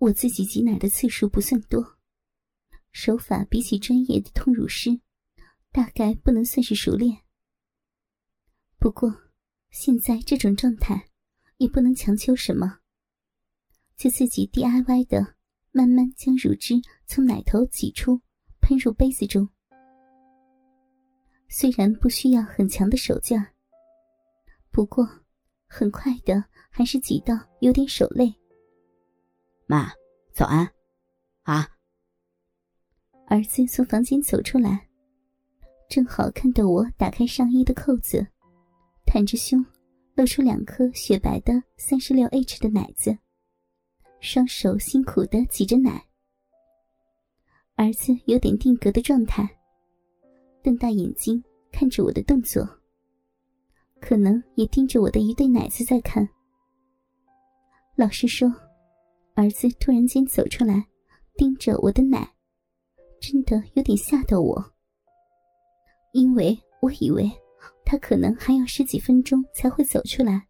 我自己挤奶的次数不算多，手法比起专业的通乳师，大概不能算是熟练。不过现在这种状态，也不能强求什么，就自己 DIY 的，慢慢将乳汁从奶头挤出，喷入杯子中。虽然不需要很强的手劲儿，不过很快的还是挤到有点手累。妈，早安，啊！儿子从房间走出来，正好看到我打开上衣的扣子，探着胸，露出两颗雪白的三十六 H 的奶子，双手辛苦的挤着奶。儿子有点定格的状态。瞪大眼睛看着我的动作，可能也盯着我的一对奶子在看。老实说，儿子突然间走出来，盯着我的奶，真的有点吓到我。因为我以为他可能还要十几分钟才会走出来，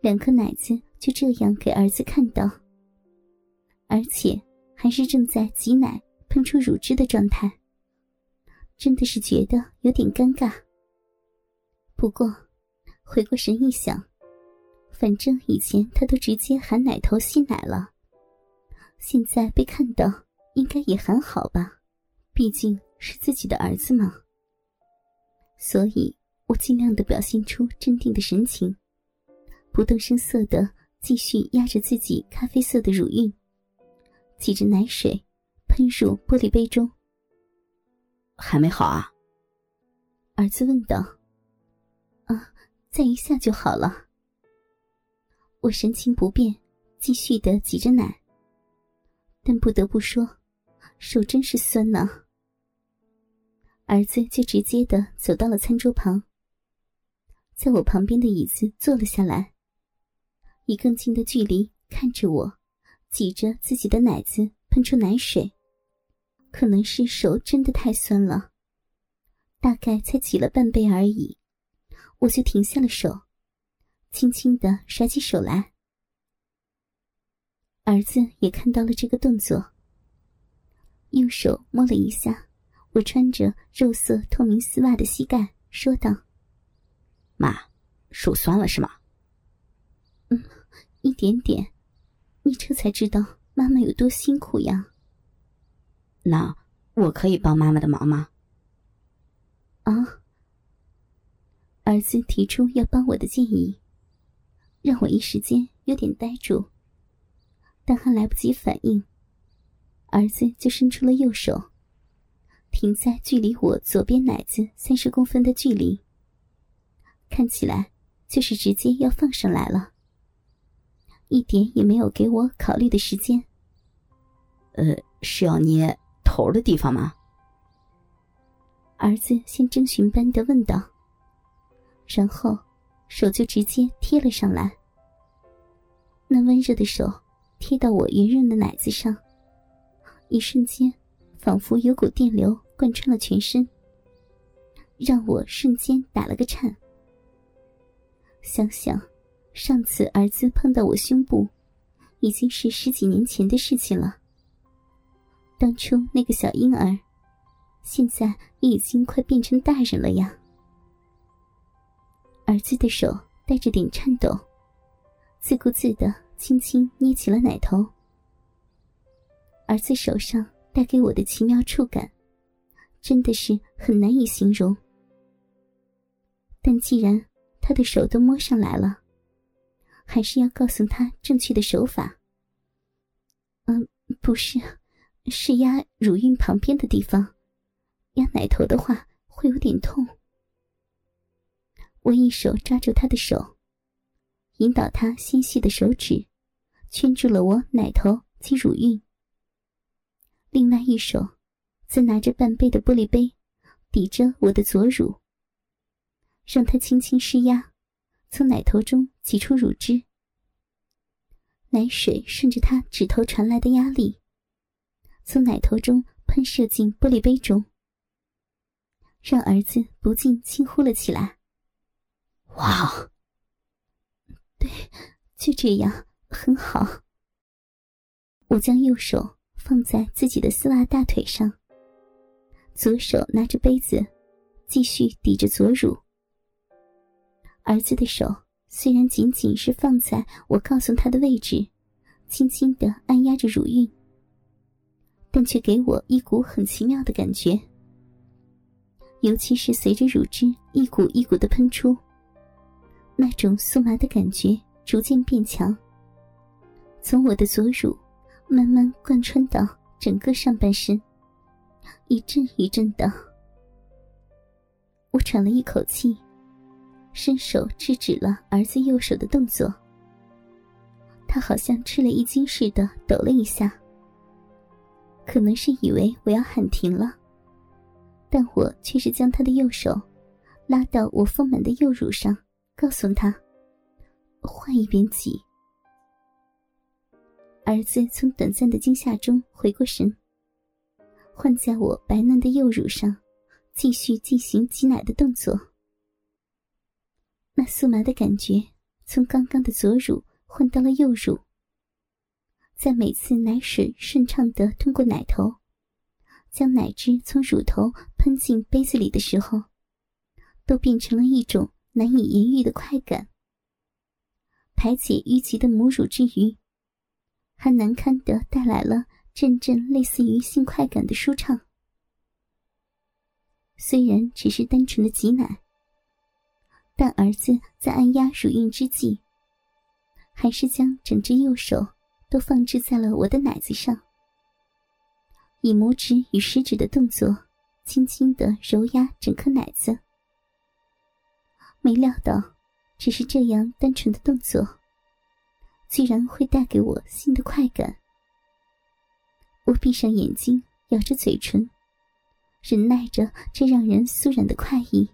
两颗奶子就这样给儿子看到，而且还是正在挤奶喷出乳汁的状态。真的是觉得有点尴尬。不过，回过神一想，反正以前他都直接喊奶头吸奶了，现在被看到，应该也还好吧，毕竟是自己的儿子嘛。所以我尽量的表现出镇定的神情，不动声色的继续压着自己咖啡色的乳晕，挤着奶水喷入玻璃杯中。还没好啊？儿子问道。啊，再一下就好了。我神情不变，继续的挤着奶。但不得不说，手真是酸呐。儿子就直接的走到了餐桌旁，在我旁边的椅子坐了下来，以更近的距离看着我，挤着自己的奶子喷出奶水。可能是手真的太酸了，大概才挤了半杯而已，我就停下了手，轻轻的甩起手来。儿子也看到了这个动作，用手摸了一下我穿着肉色透明丝袜的膝盖，说道：“妈，手酸了是吗？”“嗯，一点点。你这才知道妈妈有多辛苦呀。”那我可以帮妈妈的忙吗？啊！儿子提出要帮我的建议，让我一时间有点呆住。但还来不及反应，儿子就伸出了右手，停在距离我左边奶子三十公分的距离，看起来就是直接要放上来了，一点也没有给我考虑的时间。呃，是要捏？头的地方吗？儿子先征询般的问道，然后手就直接贴了上来。那温热的手贴到我圆润的奶子上，一瞬间仿佛有股电流贯穿了全身，让我瞬间打了个颤。想想上次儿子碰到我胸部，已经是十几年前的事情了。当初那个小婴儿，现在已经快变成大人了呀。儿子的手带着点颤抖，自顾自的轻轻捏起了奶头。儿子手上带给我的奇妙触感，真的是很难以形容。但既然他的手都摸上来了，还是要告诉他正确的手法。嗯，不是。是压乳晕旁边的地方，压奶头的话会有点痛。我一手抓住他的手，引导他纤细的手指圈住了我奶头及乳晕，另外一手则拿着半杯的玻璃杯抵着我的左乳，让他轻轻施压，从奶头中挤出乳汁。奶水顺着他指头传来的压力。从奶头中喷射进玻璃杯中，让儿子不禁轻呼了起来：“哇！”对，就这样，很好。我将右手放在自己的丝袜大腿上，左手拿着杯子，继续抵着左乳。儿子的手虽然仅仅是放在我告诉他的位置，轻轻的按压着乳晕，但却给我一股很奇妙的感觉。尤其是随着乳汁一股一股的喷出，那种酥麻的感觉逐渐变强，从我的左乳慢慢贯穿到整个上半身，一阵一阵的。我喘了一口气，伸手制止了儿子右手的动作。他好像吃了一惊似的抖了一下，可能是以为我要喊停了。但我却是将他的右手拉到我丰满的右乳上，告诉他：“换一边挤。”儿子从短暂的惊吓中回过神，换在我白嫩的右乳上，继续进行挤奶的动作。那酥麻的感觉从刚刚的左乳换到了右乳，在每次奶水顺畅的通过奶头。将奶汁从乳头喷进杯子里的时候，都变成了一种难以言喻的快感。排解淤积的母乳之余，还难堪的带来了阵阵类似于性快感的舒畅。虽然只是单纯的挤奶，但儿子在按压乳晕之际，还是将整只右手都放置在了我的奶子上。以拇指与食指的动作，轻轻的揉压整颗奶子。没料到，只是这样单纯的动作，居然会带给我新的快感。我闭上眼睛，咬着嘴唇，忍耐着这让人酥软的快意，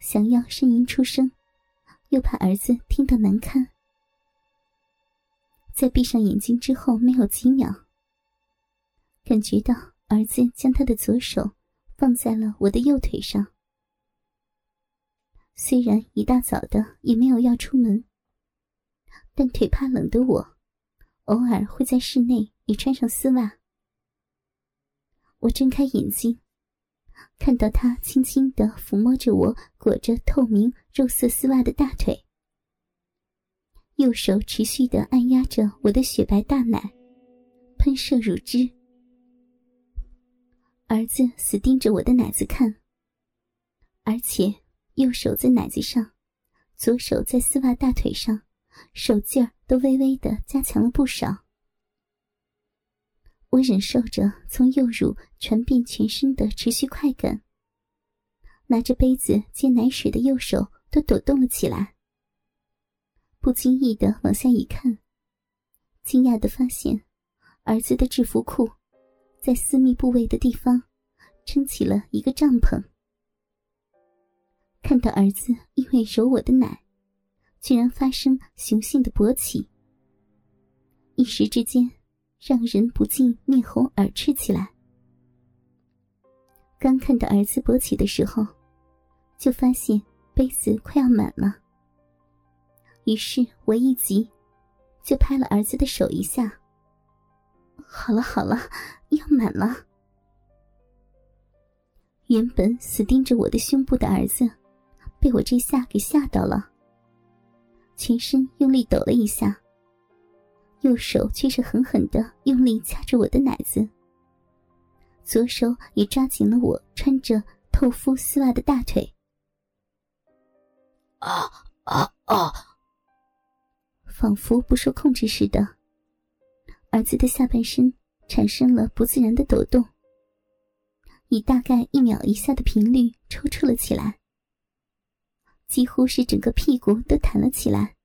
想要呻吟出声，又怕儿子听到难堪。在闭上眼睛之后，没有几秒。感觉到儿子将他的左手放在了我的右腿上。虽然一大早的也没有要出门，但腿怕冷的我，偶尔会在室内也穿上丝袜。我睁开眼睛，看到他轻轻的抚摸着我裹着透明肉色丝袜的大腿，右手持续的按压着我的雪白大奶，喷射乳汁。儿子死盯着我的奶子看，而且右手在奶子上，左手在丝袜大腿上，手劲儿都微微的加强了不少。我忍受着从右乳传遍全身的持续快感，拿着杯子接奶水的右手都抖动了起来。不经意的往下一看，惊讶的发现，儿子的制服裤。在私密部位的地方，撑起了一个帐篷。看到儿子因为揉我的奶，居然发生雄性的勃起，一时之间让人不禁面红耳赤起来。刚看到儿子勃起的时候，就发现杯子快要满了，于是我一急，就拍了儿子的手一下。好了好了。要满了。原本死盯着我的胸部的儿子，被我这下给吓到了，全身用力抖了一下，右手却是狠狠的用力掐着我的奶子，左手也抓紧了我穿着透肤丝袜的大腿。啊啊啊！仿佛不受控制似的，儿子的下半身。产生了不自然的抖动，以大概一秒一下的频率抽搐了起来，几乎是整个屁股都弹了起来，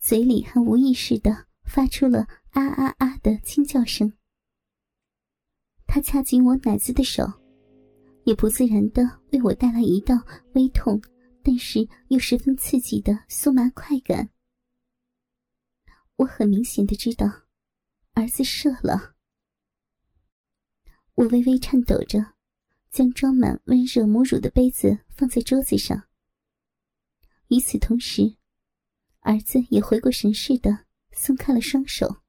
嘴里还无意识的发出了啊啊啊的轻叫声。他掐紧我奶子的手，也不自然的为我带来一道微痛，但是又十分刺激的酥麻快感。我很明显的知道。儿子射了，我微微颤抖着，将装满温热母乳的杯子放在桌子上。与此同时，儿子也回过神似的松开了双手。